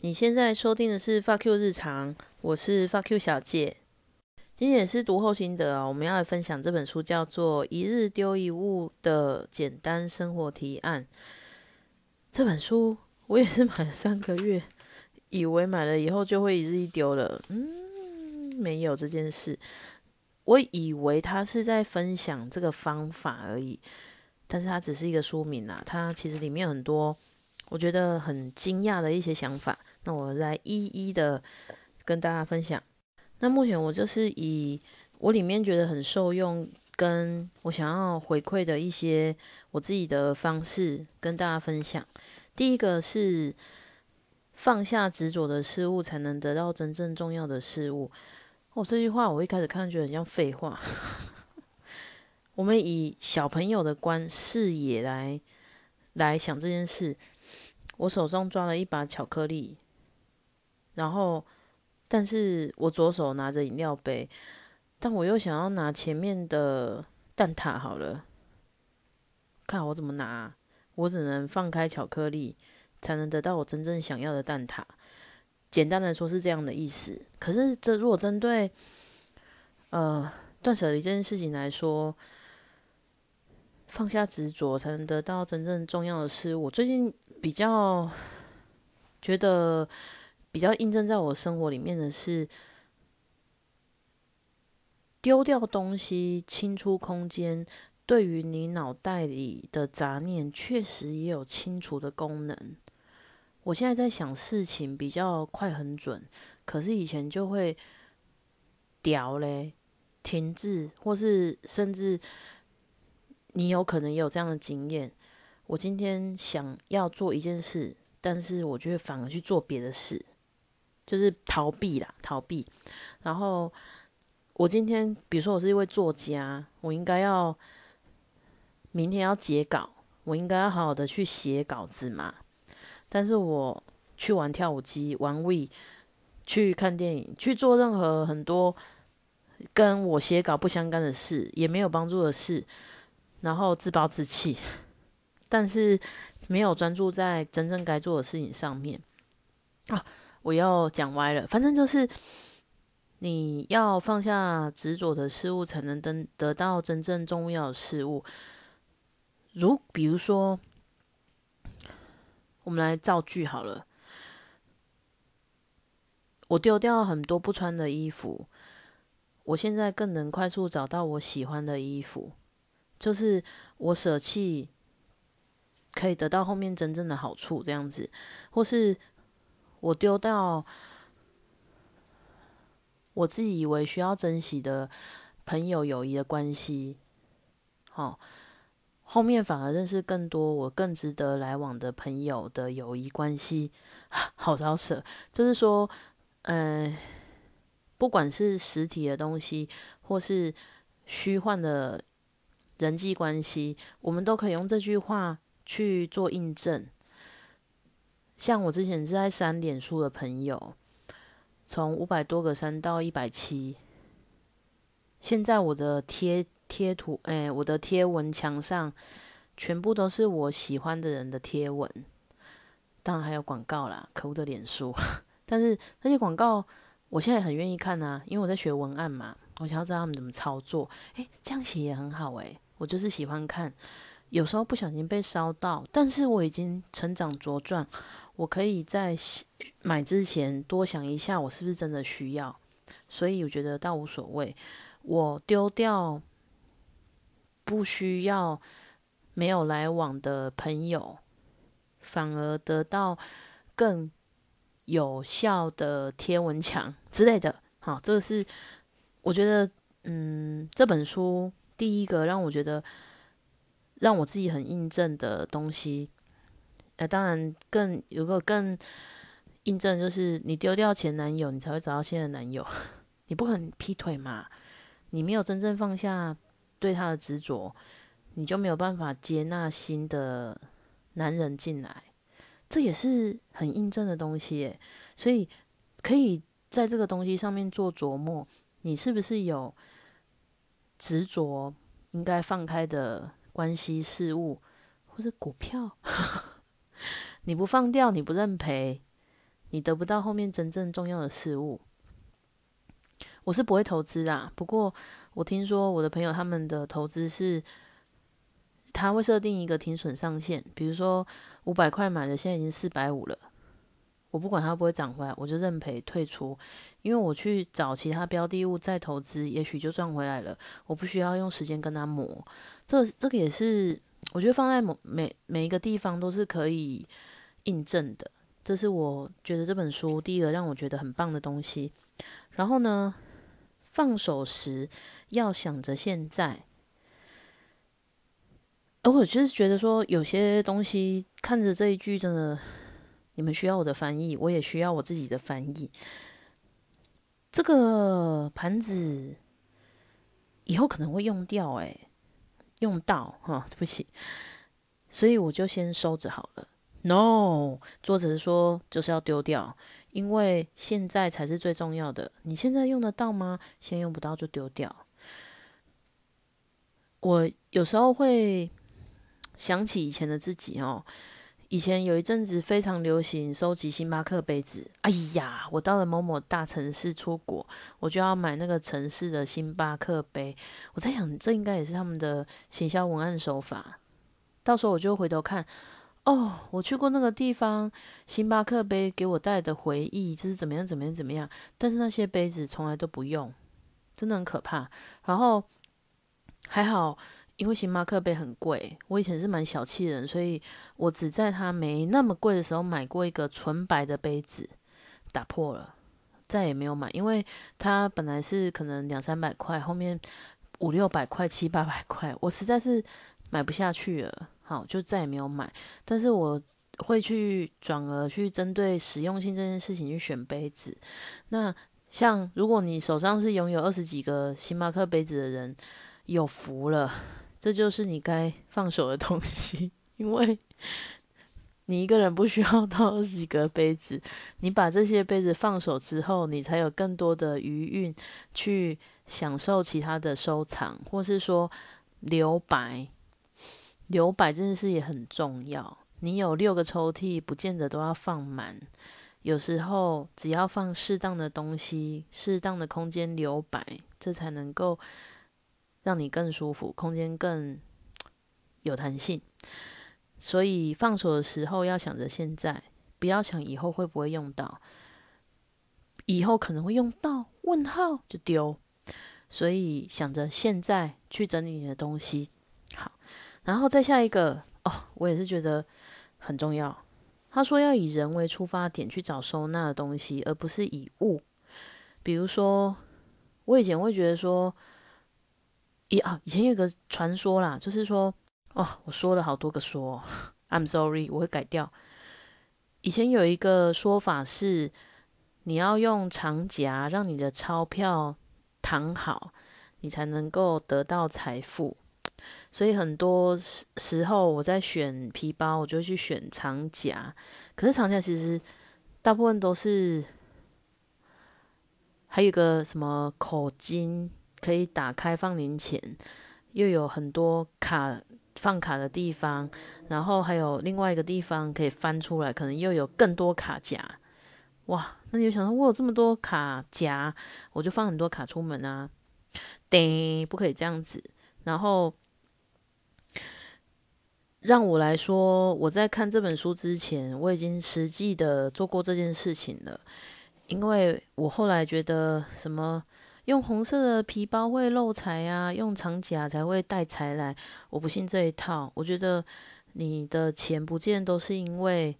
你现在收听的是发 Q 日常，我是发 Q 小姐。今天也是读后心得啊，我们要来分享这本书，叫做《一日丢一物的简单生活提案》。这本书我也是买了三个月，以为买了以后就会一日一丢了，嗯，没有这件事。我以为他是在分享这个方法而已，但是它只是一个书名啊，它其实里面很多我觉得很惊讶的一些想法。那我来一一的跟大家分享。那目前我就是以我里面觉得很受用，跟我想要回馈的一些我自己的方式跟大家分享。第一个是放下执着的事物，才能得到真正重要的事物。哦，这句话我一开始看觉得很像废话。我们以小朋友的观视野来来想这件事。我手中抓了一把巧克力。然后，但是我左手拿着饮料杯，但我又想要拿前面的蛋挞好了，看我怎么拿，我只能放开巧克力，才能得到我真正想要的蛋挞。简单的说是这样的意思。可是这如果针对，呃，断舍离这件事情来说，放下执着才能得到真正重要的事我。最近比较觉得。比较印证在我生活里面的是，丢掉东西，清出空间，对于你脑袋里的杂念，确实也有清除的功能。我现在在想事情比较快很准，可是以前就会屌嘞，停滞，或是甚至你有可能也有这样的经验。我今天想要做一件事，但是我就会反而去做别的事。就是逃避啦，逃避。然后我今天，比如说我是一位作家，我应该要明天要截稿，我应该要好好的去写稿子嘛。但是我去玩跳舞机，玩 We，去看电影，去做任何很多跟我写稿不相干的事，也没有帮助的事，然后自暴自弃，但是没有专注在真正该做的事情上面啊。我要讲歪了，反正就是你要放下执着的事物，才能得得到真正重要的事物。如比如说，我们来造句好了。我丢掉很多不穿的衣服，我现在更能快速找到我喜欢的衣服。就是我舍弃，可以得到后面真正的好处，这样子，或是。我丢掉我自己以为需要珍惜的朋友友谊的关系，好，后面反而认识更多我更值得来往的朋友的友谊关系，好老舍。就是说，嗯，不管是实体的东西，或是虚幻的人际关系，我们都可以用这句话去做印证。像我之前是在删脸书的朋友，从五百多个删到一百七。现在我的贴贴图，哎，我的贴文墙上全部都是我喜欢的人的贴文，当然还有广告啦，可恶的脸书。但是那些广告，我现在很愿意看啊，因为我在学文案嘛，我想要知道他们怎么操作。诶，这样写也很好诶，我就是喜欢看。有时候不小心被烧到，但是我已经成长茁壮。我可以在买之前多想一下，我是不是真的需要，所以我觉得倒无所谓。我丢掉不需要、没有来往的朋友，反而得到更有效的贴文墙之类的。好，这个是我觉得，嗯，这本书第一个让我觉得让我自己很印证的东西。呃，当然，更有个更印证，就是你丢掉前男友，你才会找到新的男友。你不可能劈腿嘛？你没有真正放下对他的执着，你就没有办法接纳新的男人进来。这也是很印证的东西，所以可以在这个东西上面做琢磨。你是不是有执着应该放开的关系事物，或是股票？你不放掉，你不认赔，你得不到后面真正重要的事物。我是不会投资啊，不过我听说我的朋友他们的投资是，他会设定一个停损上限，比如说五百块买的，现在已经四百五了，我不管它会不会涨回来，我就认赔退出，因为我去找其他标的物再投资，也许就赚回来了，我不需要用时间跟他磨。这这个也是我觉得放在某每每一个地方都是可以印证的，这是我觉得这本书第一个让我觉得很棒的东西。然后呢？放手时要想着现在，而我就是觉得说，有些东西看着这一句，真的，你们需要我的翻译，我也需要我自己的翻译。这个盘子以后可能会用掉，哎，用到哈，对不起，所以我就先收着好了。No，作者说就是要丢掉。因为现在才是最重要的，你现在用得到吗？现在用不到就丢掉。我有时候会想起以前的自己哦，以前有一阵子非常流行收集星巴克杯子。哎呀，我到了某某大城市出国，我就要买那个城市的星巴克杯。我在想，这应该也是他们的行销文案手法。到时候我就回头看。哦，我去过那个地方，星巴克杯给我带的回忆就是怎么样怎么样怎么样，但是那些杯子从来都不用，真的很可怕。然后还好，因为星巴克杯很贵，我以前是蛮小气的人，所以我只在它没那么贵的时候买过一个纯白的杯子，打破了，再也没有买，因为它本来是可能两三百块，后面五六百块、七八百块，我实在是买不下去了。好，就再也没有买。但是我会去转而去针对实用性这件事情去选杯子。那像如果你手上是拥有二十几个星巴克杯子的人，有福了，这就是你该放手的东西。因为你一个人不需要到二十几个杯子，你把这些杯子放手之后，你才有更多的余韵去享受其他的收藏，或是说留白。留白这件事也很重要。你有六个抽屉，不见得都要放满。有时候只要放适当的东西，适当的空间留白，这才能够让你更舒服，空间更有弹性。所以放手的时候要想着现在，不要想以后会不会用到。以后可能会用到，问号就丢。所以想着现在去整理你的东西，然后再下一个哦，我也是觉得很重要。他说要以人为出发点去找收纳的东西，而不是以物。比如说，我以前会觉得说，以啊，以前有个传说啦，就是说，哦，我说了好多个说，I'm sorry，我会改掉。以前有一个说法是，你要用长夹让你的钞票躺好，你才能够得到财富。所以很多时时候，我在选皮包，我就会去选长夹。可是长夹其实大部分都是，还有个什么口巾可以打开放零钱，又有很多卡放卡的地方，然后还有另外一个地方可以翻出来，可能又有更多卡夹。哇，那你就想说，我有这么多卡夹，我就放很多卡出门啊？对，不可以这样子。然后。让我来说，我在看这本书之前，我已经实际的做过这件事情了。因为我后来觉得，什么用红色的皮包会漏财啊，用长甲才会带财来，我不信这一套。我觉得你的钱不见都是因为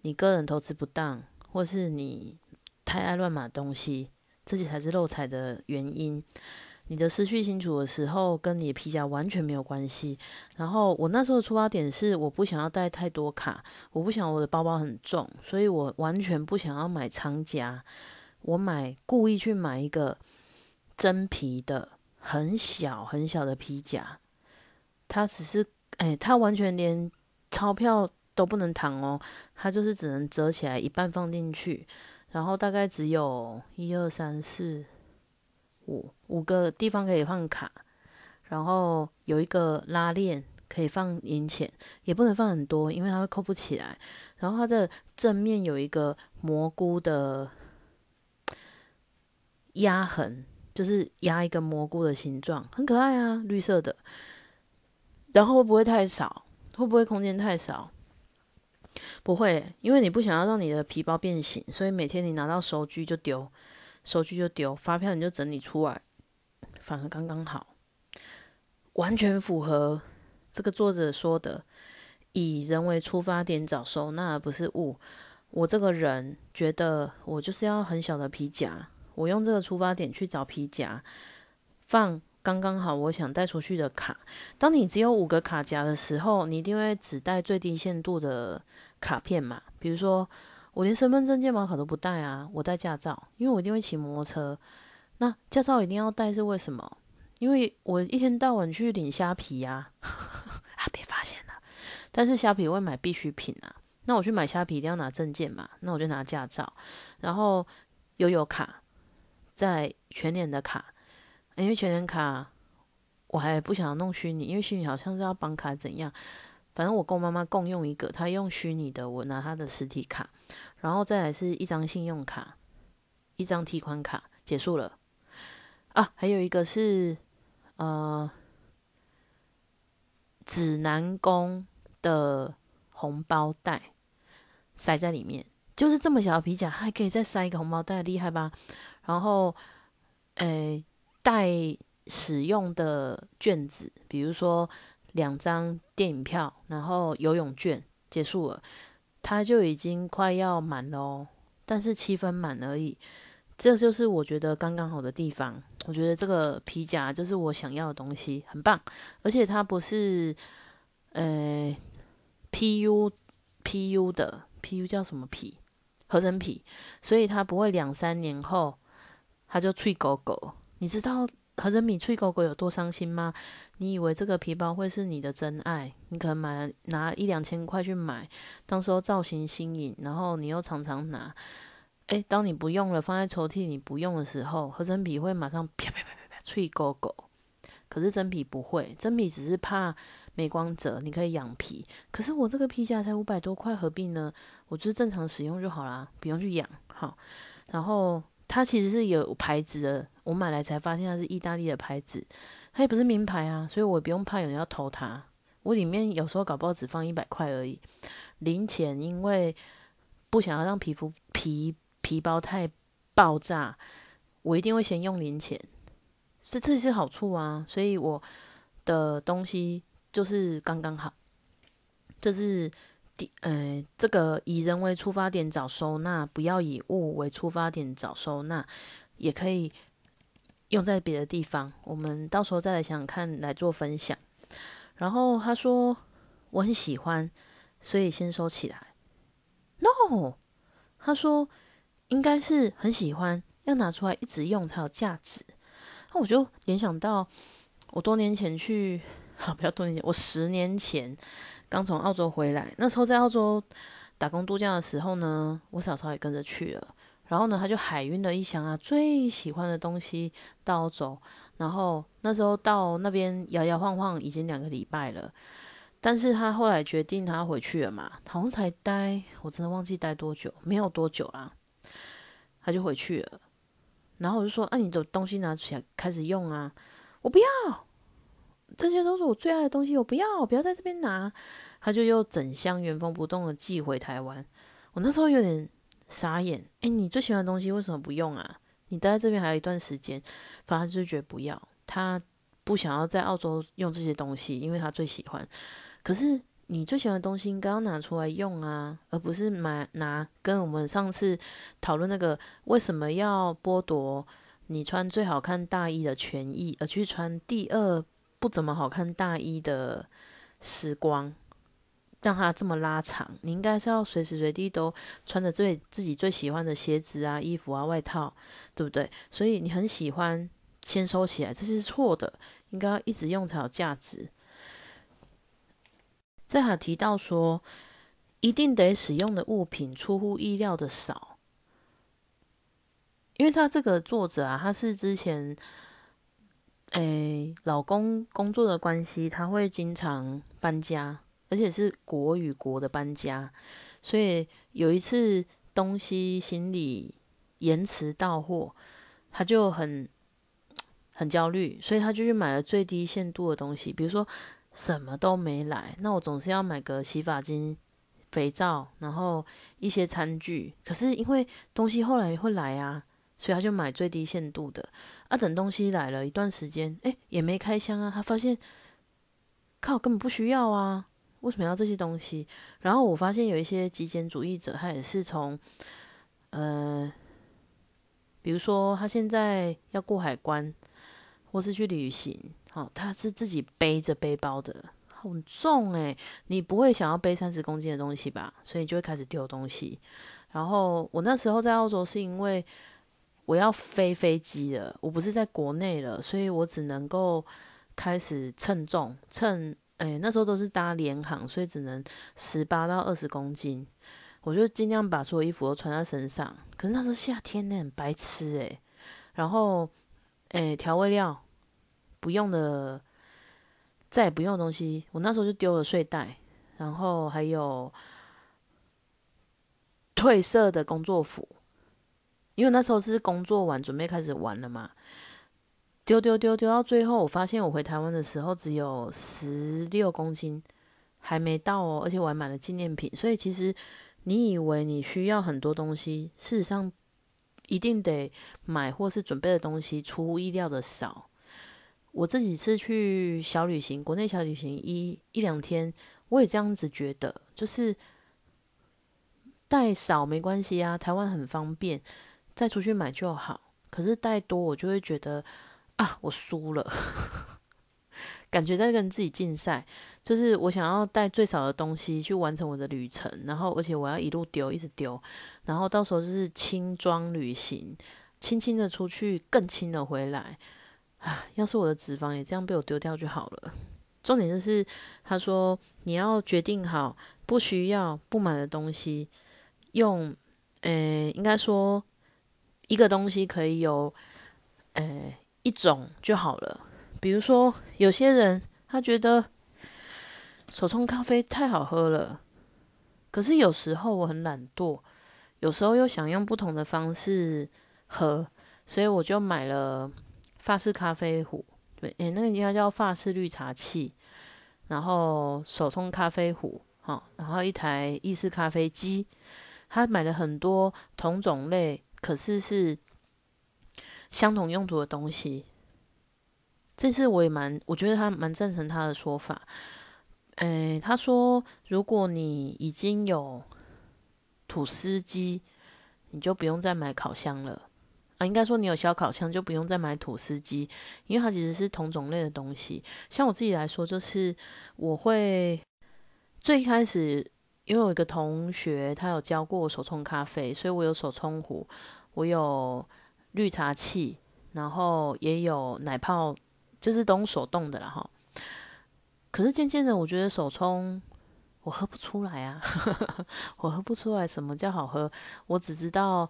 你个人投资不当，或是你太爱乱买东西，这些才是漏财的原因。你的思绪清楚的时候，跟你的皮夹完全没有关系。然后我那时候的出发点是，我不想要带太多卡，我不想我的包包很重，所以我完全不想要买长夹。我买故意去买一个真皮的很小很小的皮夹，它只是哎，它完全连钞票都不能躺哦，它就是只能折起来一半放进去，然后大概只有一二三四。五五个地方可以放卡，然后有一个拉链可以放零钱，也不能放很多，因为它会扣不起来。然后它的正面有一个蘑菇的压痕，就是压一个蘑菇的形状，很可爱啊，绿色的。然后会不会太少？会不会空间太少？不会，因为你不想要让你的皮包变形，所以每天你拿到收据就丢，收据就丢，发票你就整理出来，反而刚刚好，完全符合这个作者说的，以人为出发点找收纳，而不是物。我这个人觉得，我就是要很小的皮夹，我用这个出发点去找皮夹，放。刚刚好，我想带出去的卡。当你只有五个卡夹的时候，你一定会只带最低限度的卡片嘛？比如说，我连身份证、健保卡都不带啊，我带驾照，因为我一定会骑摩托车。那驾照一定要带是为什么？因为我一天到晚去领虾皮呀，啊，被发现了。但是虾皮会买必需品啊，那我去买虾皮一定要拿证件嘛，那我就拿驾照，然后悠游卡，在全年的卡。因为全年卡，我还不想弄虚拟，因为虚拟好像是要绑卡怎样。反正我跟我妈妈共用一个，她用虚拟的，我拿她的实体卡，然后再来是一张信用卡，一张提款卡，结束了。啊，还有一个是呃，指南宫的红包袋塞在里面，就是这么小的皮夹，还可以再塞一个红包袋，厉害吧？然后，诶。带使用的卷子，比如说两张电影票，然后游泳券结束了，它就已经快要满了哦。但是七分满而已，这就是我觉得刚刚好的地方。我觉得这个皮夹就是我想要的东西，很棒。而且它不是呃 PU PU 的 PU 叫什么皮？合成皮，所以它不会两三年后它就脆狗狗。你知道合成米脆狗狗有多伤心吗？你以为这个皮包会是你的真爱？你可能买拿一两千块去买，当时候造型新颖，然后你又常常拿。诶，当你不用了，放在抽屉你不用的时候，合成皮会马上啪啪啪啪啪脆狗狗。可是真皮不会，真皮只是怕没光泽，你可以养皮。可是我这个皮夹才五百多块，何必呢？我就正常使用就好啦，不用去养。好，然后。它其实是有牌子的，我买来才发现它是意大利的牌子，它也不是名牌啊，所以我不用怕有人要偷它。我里面有时候搞不好只放一百块而已，零钱，因为不想要让皮肤皮皮包太爆炸，我一定会先用零钱，这这是好处啊，所以我的东西就是刚刚好，这是。呃，这个以人为出发点找收纳，不要以物为出发点找收纳，也可以用在别的地方。我们到时候再来想想看，来做分享。然后他说我很喜欢，所以先收起来。No，他说应该是很喜欢，要拿出来一直用才有价值。那我就联想到我多年前去，好不要多年前，我十年前。刚从澳洲回来，那时候在澳洲打工度假的时候呢，我嫂嫂也跟着去了。然后呢，他就海运了一箱啊最喜欢的东西到澳洲。然后那时候到那边摇摇晃晃已经两个礼拜了，但是他后来决定他回去了嘛，好像才待，我真的忘记待多久，没有多久啦，他就回去了。然后我就说：“那你的东西拿起来开始用啊！”我不要。这些都是我最爱的东西，我不要，不要在这边拿。他就又整箱原封不动的寄回台湾。我那时候有点傻眼，哎，你最喜欢的东西为什么不用啊？你待在这边还有一段时间，反正就是觉得不要。他不想要在澳洲用这些东西，因为他最喜欢。可是你最喜欢的东西应该要拿出来用啊，而不是买拿跟我们上次讨论那个为什么要剥夺你穿最好看大衣的权益，而去穿第二。不怎么好看大衣的时光，让它这么拉长。你应该是要随时随地都穿着最自己最喜欢的鞋子啊、衣服啊、外套，对不对？所以你很喜欢先收起来，这是错的。应该要一直用才有价值。再还提到说，一定得使用的物品出乎意料的少，因为他这个作者啊，他是之前。诶，老公工作的关系，他会经常搬家，而且是国与国的搬家，所以有一次东西行李延迟到货，他就很很焦虑，所以他就去买了最低限度的东西，比如说什么都没来，那我总是要买个洗发精、肥皂，然后一些餐具，可是因为东西后来会来啊。所以他就买最低限度的，啊，等东西来了一段时间，哎，也没开箱啊。他发现，靠，根本不需要啊，为什么要这些东西？然后我发现有一些极简主义者，他也是从，呃，比如说他现在要过海关，或是去旅行，好，他是自己背着背包的，很重诶，你不会想要背三十公斤的东西吧？所以就会开始丢东西。然后我那时候在澳洲是因为。我要飞飞机了，我不是在国内了，所以我只能够开始称重，称，哎，那时候都是搭联航，所以只能十八到二十公斤，我就尽量把所有衣服都穿在身上。可是那时候夏天呢，很白痴诶。然后，哎，调味料不用的，再也不用的东西，我那时候就丢了睡袋，然后还有褪色的工作服。因为那时候是工作完，准备开始玩了嘛，丢丢丢丢到最后，我发现我回台湾的时候只有十六公斤，还没到哦，而且我还买了纪念品。所以其实你以为你需要很多东西，事实上一定得买或是准备的东西出乎意料的少。我这几次去小旅行，国内小旅行一一两天，我也这样子觉得，就是带少没关系啊，台湾很方便。再出去买就好，可是带多我就会觉得啊，我输了，感觉在跟自己竞赛。就是我想要带最少的东西去完成我的旅程，然后而且我要一路丢，一直丢，然后到时候就是轻装旅行，轻轻的出去，更轻的回来。啊，要是我的脂肪也这样被我丢掉就好了。重点就是他说你要决定好不需要不买的东西，用，呃，应该说。一个东西可以有，呃，一种就好了。比如说，有些人他觉得手冲咖啡太好喝了，可是有时候我很懒惰，有时候又想用不同的方式喝，所以我就买了法式咖啡壶，对，诶，那个应该叫法式绿茶器，然后手冲咖啡壶，好，然后一台意式咖啡机，他买了很多同种类。可是是相同用途的东西，这次我也蛮，我觉得他蛮赞成他的说法。诶，他说如果你已经有吐司机，你就不用再买烤箱了啊。应该说你有小烤箱，就不用再买吐司机，因为它其实是同种类的东西。像我自己来说，就是我会最开始。因为我一个同学，他有教过我手冲咖啡，所以我有手冲壶，我有绿茶器，然后也有奶泡，就是都手动的了哈。可是渐渐的，我觉得手冲我喝不出来啊，我喝不出来什么叫好喝，我只知道。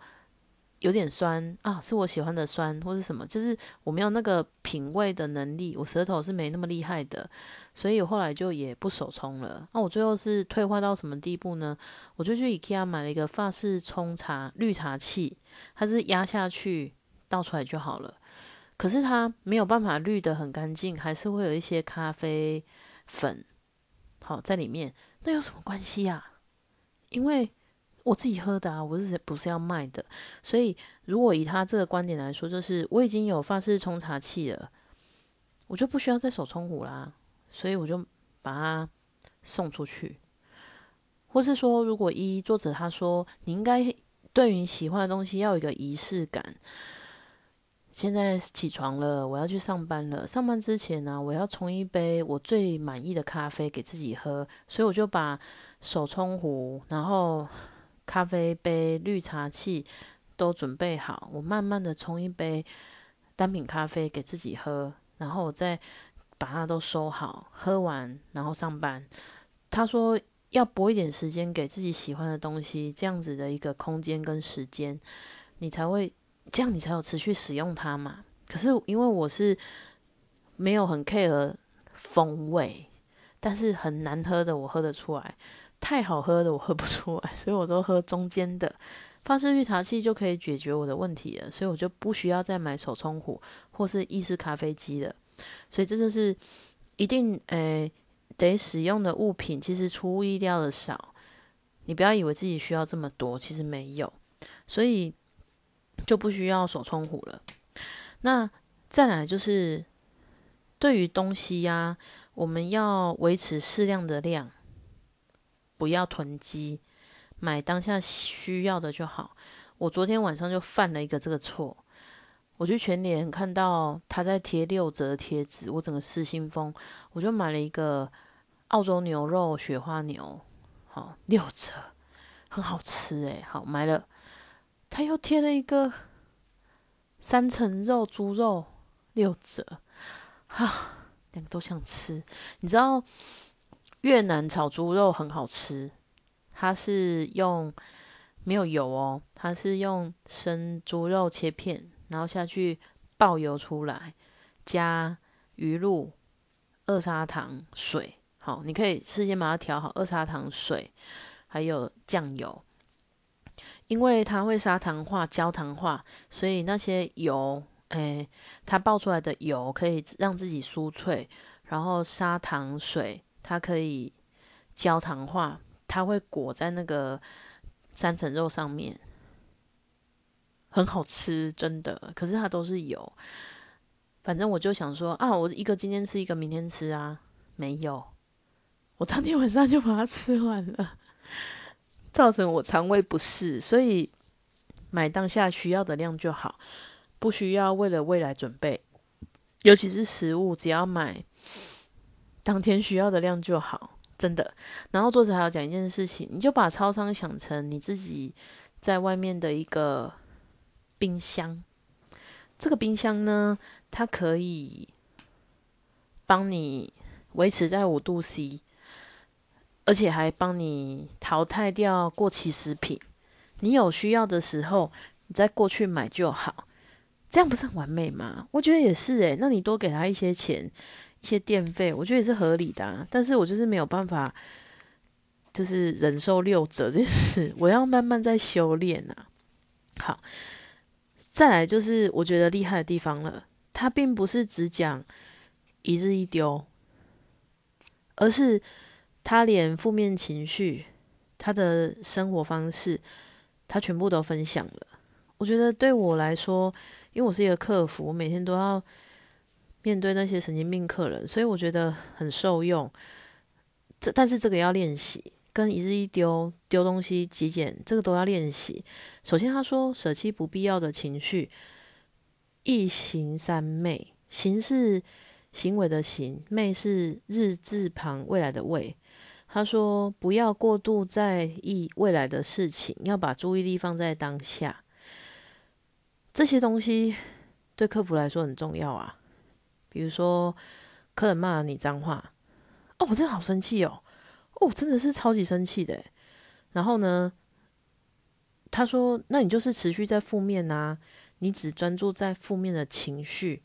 有点酸啊，是我喜欢的酸，或是什么，就是我没有那个品味的能力，我舌头是没那么厉害的，所以我后来就也不手冲了。那我最后是退化到什么地步呢？我就去 IKEA 买了一个法式冲茶绿茶器，它是压下去倒出来就好了。可是它没有办法滤得很干净，还是会有一些咖啡粉好在里面。那有什么关系呀？因为。我自己喝的啊，我是不是要卖的？所以如果以他这个观点来说，就是我已经有法式冲茶器了，我就不需要再手冲壶啦，所以我就把它送出去。或是说，如果一作者他说你应该对于你喜欢的东西要有一个仪式感。现在起床了，我要去上班了。上班之前呢，我要冲一杯我最满意的咖啡给自己喝，所以我就把手冲壶，然后。咖啡杯、绿茶器都准备好，我慢慢的冲一杯单品咖啡给自己喝，然后我再把它都收好，喝完然后上班。他说要拨一点时间给自己喜欢的东西，这样子的一个空间跟时间，你才会这样，你才有持续使用它嘛。可是因为我是没有很 care 风味，但是很难喝的我喝得出来，太好喝的我喝不出来，所以我都喝中间的。法式绿茶器就可以解决我的问题了，所以我就不需要再买手冲壶或是意式咖啡机了。所以这就是一定诶得使用的物品，其实出乎意料的少。你不要以为自己需要这么多，其实没有，所以就不需要手冲壶了。那再来就是对于东西呀，我们要维持适量的量，不要囤积。买当下需要的就好。我昨天晚上就犯了一个这个错，我去全联看到他在贴六折贴纸，我整个失心疯，我就买了一个澳洲牛肉雪花牛，好六折，很好吃诶。好买了，他又贴了一个三层肉猪肉六折，哈，两个都想吃。你知道越南炒猪肉很好吃。它是用没有油哦，它是用生猪肉切片，然后下去爆油出来，加鱼露、二砂糖、水。好，你可以事先把它调好，二砂糖、水，还有酱油。因为它会砂糖化、焦糖化，所以那些油，哎，它爆出来的油可以让自己酥脆，然后砂糖水它可以焦糖化。它会裹在那个三层肉上面，很好吃，真的。可是它都是油，反正我就想说啊，我一个今天吃一个，明天吃啊，没有，我当天晚上就把它吃完了，造成我肠胃不适。所以买当下需要的量就好，不需要为了未来准备。尤其是食物，只要买当天需要的量就好。真的，然后作者还要讲一件事情，你就把超商想成你自己在外面的一个冰箱。这个冰箱呢，它可以帮你维持在五度 C，而且还帮你淘汰掉过期食品。你有需要的时候，你再过去买就好。这样不是很完美吗？我觉得也是诶，那你多给他一些钱。一些电费，我觉得也是合理的，但是我就是没有办法，就是忍受六折这件事，我要慢慢在修炼啊。好，再来就是我觉得厉害的地方了，他并不是只讲一日一丢，而是他连负面情绪、他的生活方式，他全部都分享了。我觉得对我来说，因为我是一个客服，我每天都要。面对那些神经病客人，所以我觉得很受用。这但是这个要练习，跟一日一丢丢东西、极简，这个都要练习。首先他说舍弃不必要的情绪，一行三昧。行是行为的行，昧是日字旁未来的未。他说不要过度在意未来的事情，要把注意力放在当下。这些东西对客服来说很重要啊。比如说，客人骂了你脏话，哦，我真的好生气哦，哦，真的是超级生气的。然后呢，他说：“那你就是持续在负面啊，你只专注在负面的情绪，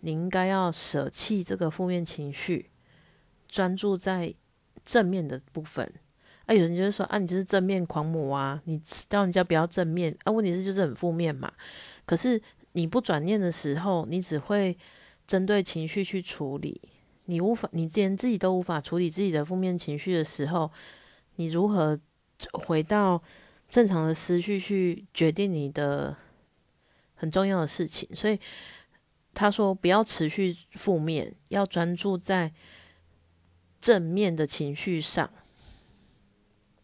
你应该要舍弃这个负面情绪，专注在正面的部分。”啊，有人就是说：“啊，你就是正面狂魔啊，你叫人家不要正面啊。”问题是就是很负面嘛。可是你不转念的时候，你只会。针对情绪去处理，你无法，你连自己都无法处理自己的负面情绪的时候，你如何回到正常的思绪去决定你的很重要的事情？所以他说，不要持续负面，要专注在正面的情绪上。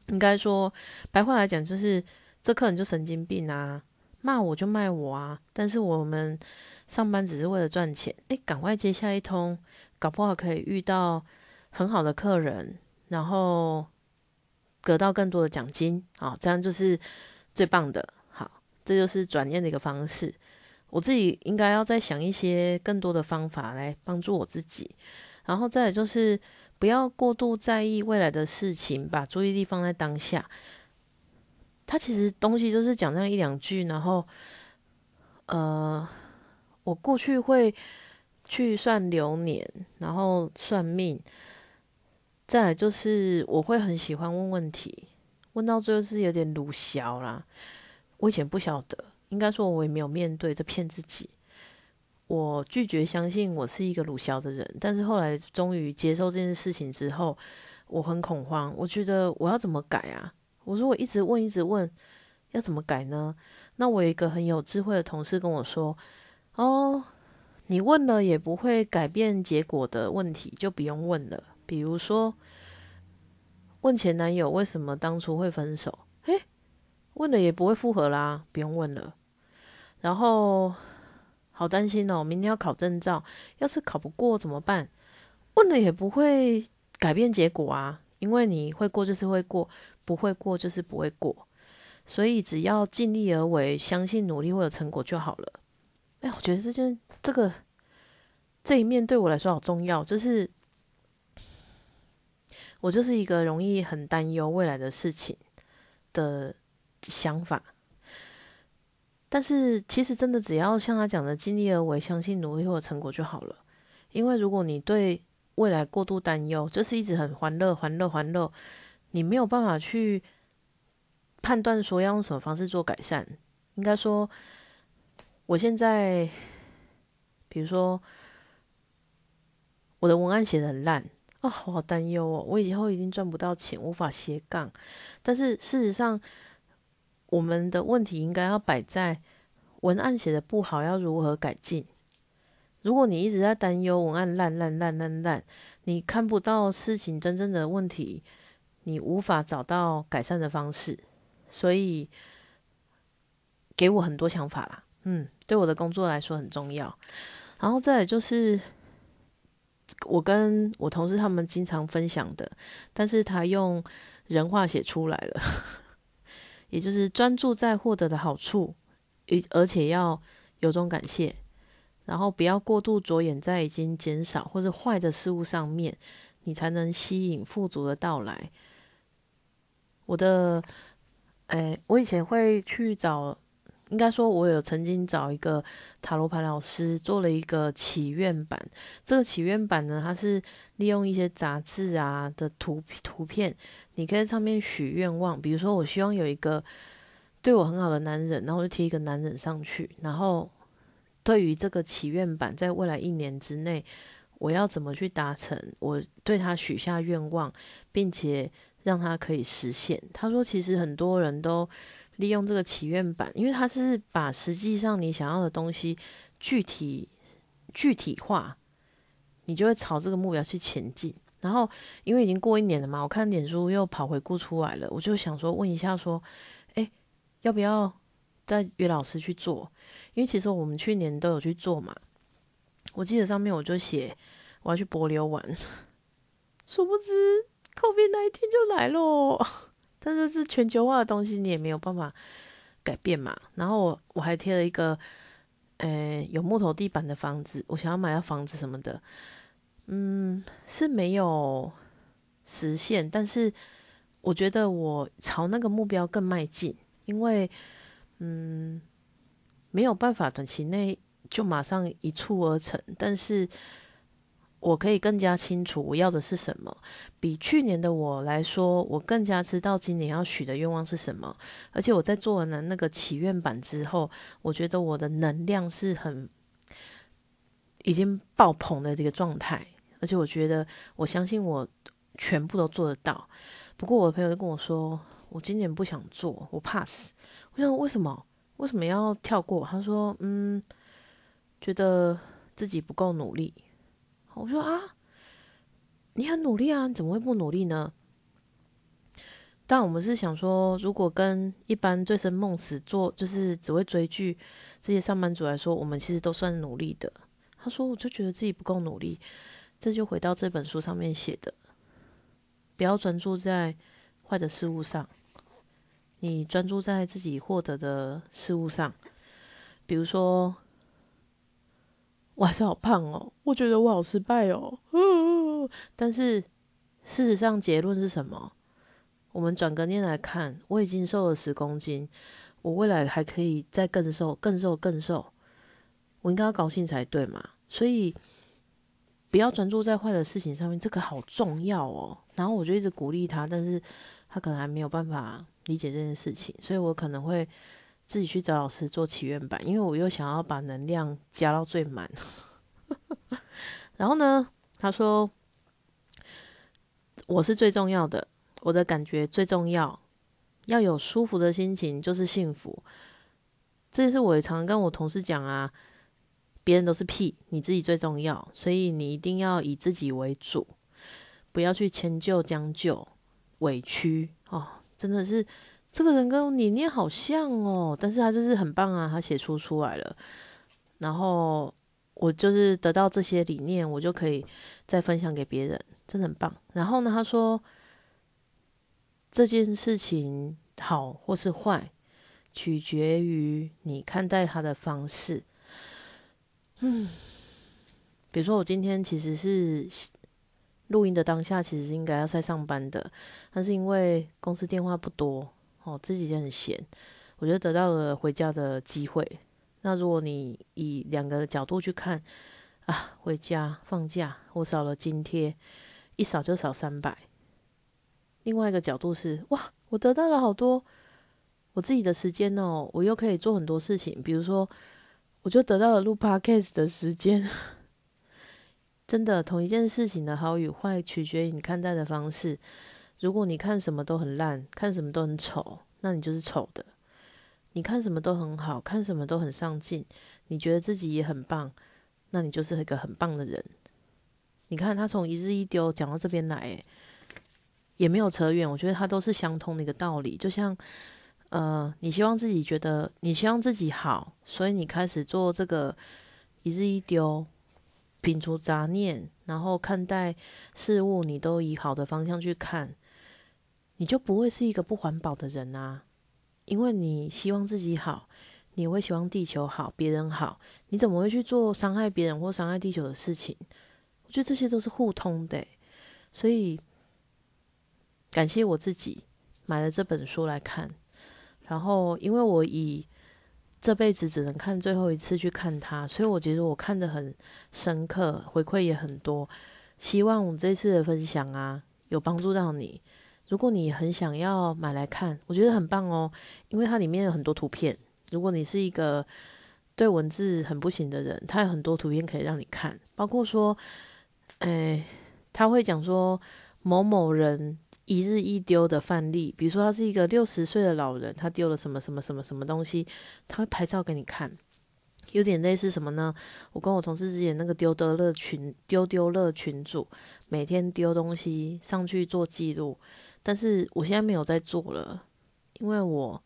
应该说，白话来讲，就是这客人就神经病啊，骂我就骂我啊，但是我们。上班只是为了赚钱，哎，赶快接下一通，搞不好可以遇到很好的客人，然后得到更多的奖金，好，这样就是最棒的。好，这就是转念的一个方式。我自己应该要再想一些更多的方法来帮助我自己，然后再就是不要过度在意未来的事情，把注意力放在当下。他其实东西就是讲这样一两句，然后，呃。我过去会去算流年，然后算命。再来就是我会很喜欢问问题，问到最后是有点鲁小啦。我以前不晓得，应该说我也没有面对，这骗自己。我拒绝相信我是一个鲁小的人，但是后来终于接受这件事情之后，我很恐慌。我觉得我要怎么改啊？我说我一直问，一直问，要怎么改呢？那我有一个很有智慧的同事跟我说：“哦，你问了也不会改变结果的问题，就不用问了。”比如说，问前男友为什么当初会分手？诶，问了也不会复合啦，不用问了。然后好担心哦，明天要考证照，要是考不过怎么办？问了也不会改变结果啊，因为你会过就是会过，不会过就是不会过。所以只要尽力而为，相信努力会有成果就好了。哎，我觉得这件这个这一面对我来说好重要，就是。我就是一个容易很担忧未来的事情的想法，但是其实真的只要像他讲的尽力而为，相信努力会有成果就好了。因为如果你对未来过度担忧，就是一直很欢乐、欢乐、欢乐，你没有办法去判断说要用什么方式做改善。应该说，我现在，比如说我的文案写的很烂。啊，我好担忧哦！我以后一定赚不到钱，无法斜杠。但是事实上，我们的问题应该要摆在文案写的不好，要如何改进？如果你一直在担忧文案烂烂烂烂烂，你看不到事情真正的问题，你无法找到改善的方式。所以，给我很多想法啦。嗯，对我的工作来说很重要。然后再就是。我跟我同事他们经常分享的，但是他用人话写出来了，也就是专注在获得的好处，而且要有种感谢，然后不要过度着眼在已经减少或者坏的事物上面，你才能吸引富足的到来。我的，诶，我以前会去找。应该说，我有曾经找一个塔罗牌老师做了一个祈愿版。这个祈愿版呢，它是利用一些杂志啊的图图片，你可以在上面许愿望。比如说，我希望有一个对我很好的男人，然后我就贴一个男人上去。然后，对于这个祈愿版，在未来一年之内，我要怎么去达成？我对他许下愿望，并且让他可以实现。他说，其实很多人都。利用这个祈愿板，因为它是把实际上你想要的东西具体具体化，你就会朝这个目标去前进。然后，因为已经过一年了嘛，我看脸书又跑回顾出来了，我就想说问一下，说，哎，要不要再约老师去做？因为其实我们去年都有去做嘛。我记得上面我就写我要去柏流玩，殊不知靠边那一天就来咯。但是是全球化的东西，你也没有办法改变嘛。然后我我还贴了一个，呃，有木头地板的房子，我想要买个房子什么的，嗯，是没有实现。但是我觉得我朝那个目标更迈进，因为嗯，没有办法短期内就马上一蹴而成，但是。我可以更加清楚我要的是什么，比去年的我来说，我更加知道今年要许的愿望是什么。而且我在做完了那个祈愿版之后，我觉得我的能量是很已经爆棚的这个状态。而且我觉得，我相信我全部都做得到。不过我的朋友就跟我说，我今年不想做，我怕死。我想为什么？为什么要跳过？他说，嗯，觉得自己不够努力。我说啊，你很努力啊，你怎么会不努力呢？但我们是想说，如果跟一般醉生梦死做，就是只会追剧这些上班族来说，我们其实都算努力的。他说，我就觉得自己不够努力，这就回到这本书上面写的，不要专注在坏的事物上，你专注在自己获得的事物上，比如说。我还是好胖哦，我觉得我好失败哦。但是事实上结论是什么？我们转个念来看，我已经瘦了十公斤，我未来还可以再更瘦、更瘦、更瘦，我应该要高兴才对嘛？所以不要专注在坏的事情上面，这个好重要哦。然后我就一直鼓励他，但是他可能还没有办法理解这件事情，所以我可能会自己去找老师做祈愿版，因为我又想要把能量加到最满。然后呢，他说我是最重要的，我的感觉最重要，要有舒服的心情就是幸福。这也是我也常跟我同事讲啊。别人都是屁，你自己最重要，所以你一定要以自己为主，不要去迁就、将就、委屈哦。真的是这个人跟你念好像哦，但是他就是很棒啊，他写出出来了。然后我就是得到这些理念，我就可以再分享给别人，真的很棒。然后呢，他说这件事情好或是坏，取决于你看待他的方式。嗯，比如说我今天其实是录音的当下，其实应该要在上班的，但是因为公司电话不多哦，这几天很闲，我觉得得到了回家的机会。那如果你以两个角度去看啊，回家放假，我少了津贴，一少就少三百。另外一个角度是哇，我得到了好多我自己的时间哦，我又可以做很多事情，比如说。我就得到了录 podcast 的时间，真的，同一件事情的好与坏，取决于你看待的方式。如果你看什么都很烂，看什么都很丑，那你就是丑的；你看什么都很好，看什么都很上进，你觉得自己也很棒，那你就是一个很棒的人。你看他从一日一丢讲到这边来，也没有扯远，我觉得他都是相通的一个道理，就像。呃，你希望自己觉得，你希望自己好，所以你开始做这个一日一丢，摒除杂念，然后看待事物，你都以好的方向去看，你就不会是一个不环保的人啊。因为你希望自己好，你会希望地球好，别人好，你怎么会去做伤害别人或伤害地球的事情？我觉得这些都是互通的，所以感谢我自己买了这本书来看。然后，因为我以这辈子只能看最后一次去看它，所以我觉得我看的很深刻，回馈也很多。希望我这次的分享啊，有帮助到你。如果你很想要买来看，我觉得很棒哦，因为它里面有很多图片。如果你是一个对文字很不行的人，它有很多图片可以让你看，包括说，哎，他会讲说某某人。一日一丢的范例，比如说他是一个六十岁的老人，他丢了什么什么什么什么东西，他会拍照给你看，有点类似什么呢？我跟我同事之前那个丢得乐群丢丢乐群主，每天丢东西上去做记录，但是我现在没有在做了，因为我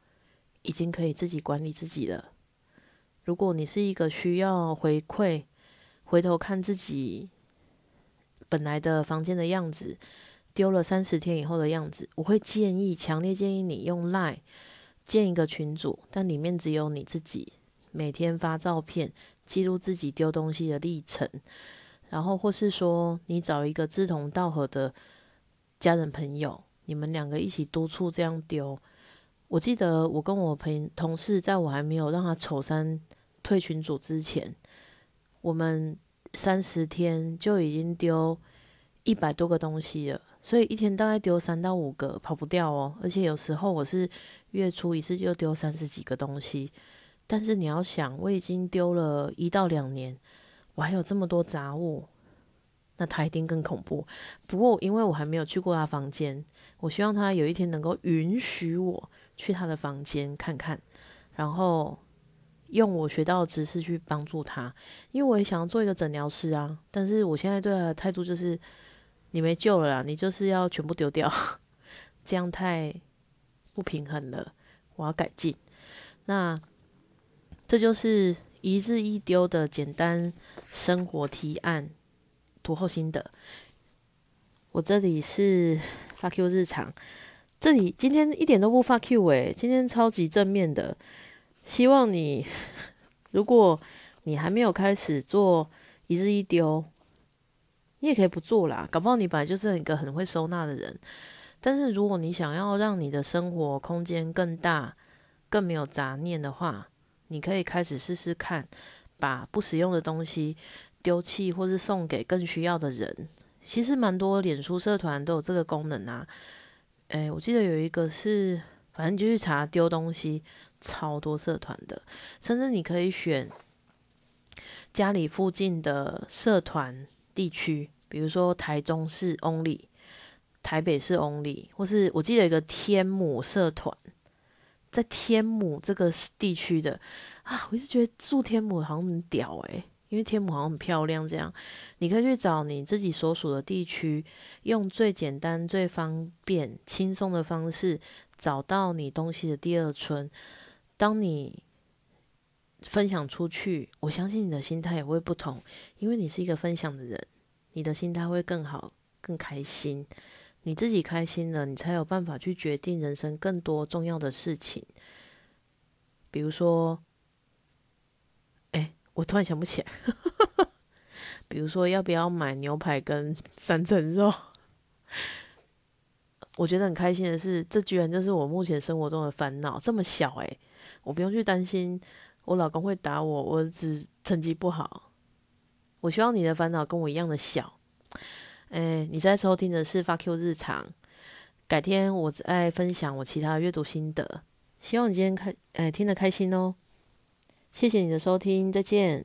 已经可以自己管理自己了。如果你是一个需要回馈，回头看自己本来的房间的样子。丢了三十天以后的样子，我会建议，强烈建议你用 Line 建一个群组，但里面只有你自己，每天发照片记录自己丢东西的历程，然后或是说你找一个志同道合的家人朋友，你们两个一起督促这样丢。我记得我跟我朋同事，在我还没有让他丑三退群组之前，我们三十天就已经丢一百多个东西了。所以一天大概丢三到五个，跑不掉哦。而且有时候我是月初一次就丢三十几个东西。但是你要想，我已经丢了一到两年，我还有这么多杂物，那他一定更恐怖。不过因为我还没有去过他房间，我希望他有一天能够允许我去他的房间看看，然后用我学到的知识去帮助他。因为我也想要做一个诊疗师啊。但是我现在对他的态度就是。你没救了啦！你就是要全部丢掉，这样太不平衡了。我要改进。那这就是一日一丢的简单生活提案，读后心得。我这里是发 Q 日常，这里今天一点都不发 Q 诶，今天超级正面的。希望你，如果你还没有开始做一日一丢。你也可以不做啦，搞不好你本来就是一个很会收纳的人。但是如果你想要让你的生活空间更大、更没有杂念的话，你可以开始试试看，把不实用的东西丢弃或是送给更需要的人。其实蛮多脸书社团都有这个功能啊。诶，我记得有一个是，反正就去查丢东西，超多社团的，甚至你可以选家里附近的社团地区，比如说台中市 Only、台北市 Only，或是我记得有一个天母社团，在天母这个地区的啊，我一直觉得住天母好像很屌诶。因为天母好像很漂亮，这样你可以去找你自己所属的地区，用最简单、最方便、轻松的方式找到你东西的第二春。当你分享出去，我相信你的心态也会不同，因为你是一个分享的人，你的心态会更好、更开心。你自己开心了，你才有办法去决定人生更多重要的事情，比如说。我突然想不起来，比如说要不要买牛排跟 三层肉？我觉得很开心的是，这居然就是我目前生活中的烦恼，这么小诶，我不用去担心我老公会打我，我儿子成绩不好。我希望你的烦恼跟我一样的小。哎，你在收听的是发 Q 日常，改天我再分享我其他阅读心得。希望你今天开，哎，听得开心哦。谢谢你的收听，再见。